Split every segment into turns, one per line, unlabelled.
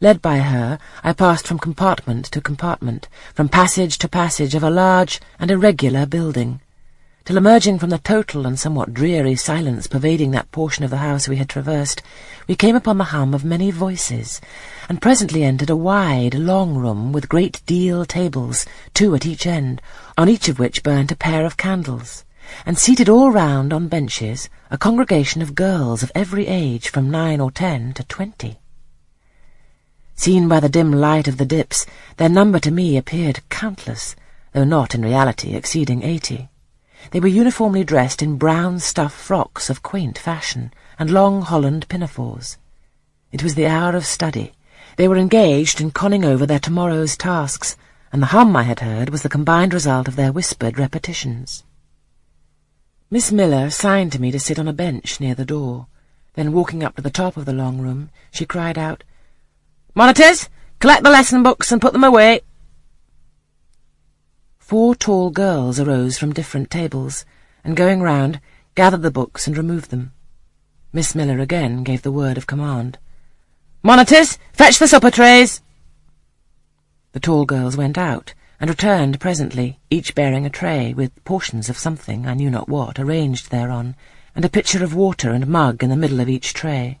Led by her, I passed from compartment to compartment, from passage to passage of a large and irregular building, till emerging from the total and somewhat dreary silence pervading that portion of the house we had traversed, we came upon the hum of many voices, and presently entered a wide, long room with great deal tables, two at each end, on each of which burnt a pair of candles, and seated all round on benches, a congregation of girls of every age from nine or ten to twenty. Seen by the dim light of the dips, their number to me appeared countless, though not in reality exceeding eighty. They were uniformly dressed in brown stuff frocks of quaint fashion, and long holland pinafores. It was the hour of study. They were engaged in conning over their tomorrow's tasks, and the hum I had heard was the combined result of their whispered repetitions. Miss Miller signed to me to sit on a bench near the door. Then, walking up to the top of the long room, she cried out, Monitors, collect the lesson books and put them away. Four tall girls arose from different tables, and going round, gathered the books and removed them. Miss Miller again gave the word of command. Monitors, fetch the supper trays. The tall girls went out, and returned presently, each bearing a tray, with portions of something, I knew not what, arranged thereon, and a pitcher of water and mug in the middle of each tray.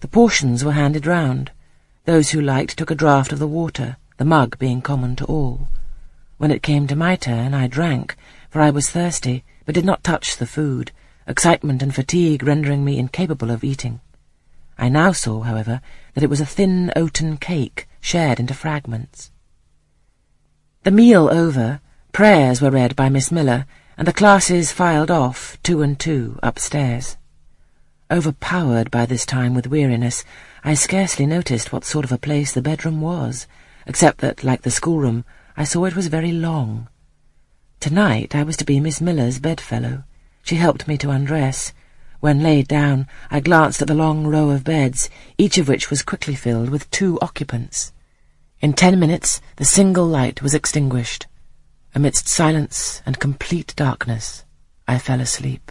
The portions were handed round. Those who liked took a draught of the water, the mug being common to all. When it came to my turn, I drank, for I was thirsty, but did not touch the food, excitement and fatigue rendering me incapable of eating. I now saw, however, that it was a thin oaten cake, shared into fragments. The meal over, prayers were read by Miss Miller, and the classes filed off, two and two, upstairs. Overpowered by this time with weariness, I scarcely noticed what sort of a place the bedroom was, except that, like the schoolroom, I saw it was very long. Tonight I was to be Miss Miller's bedfellow. She helped me to undress. When laid down, I glanced at the long row of beds, each of which was quickly filled with two occupants. In ten minutes the single light was extinguished. Amidst silence and complete darkness, I fell asleep.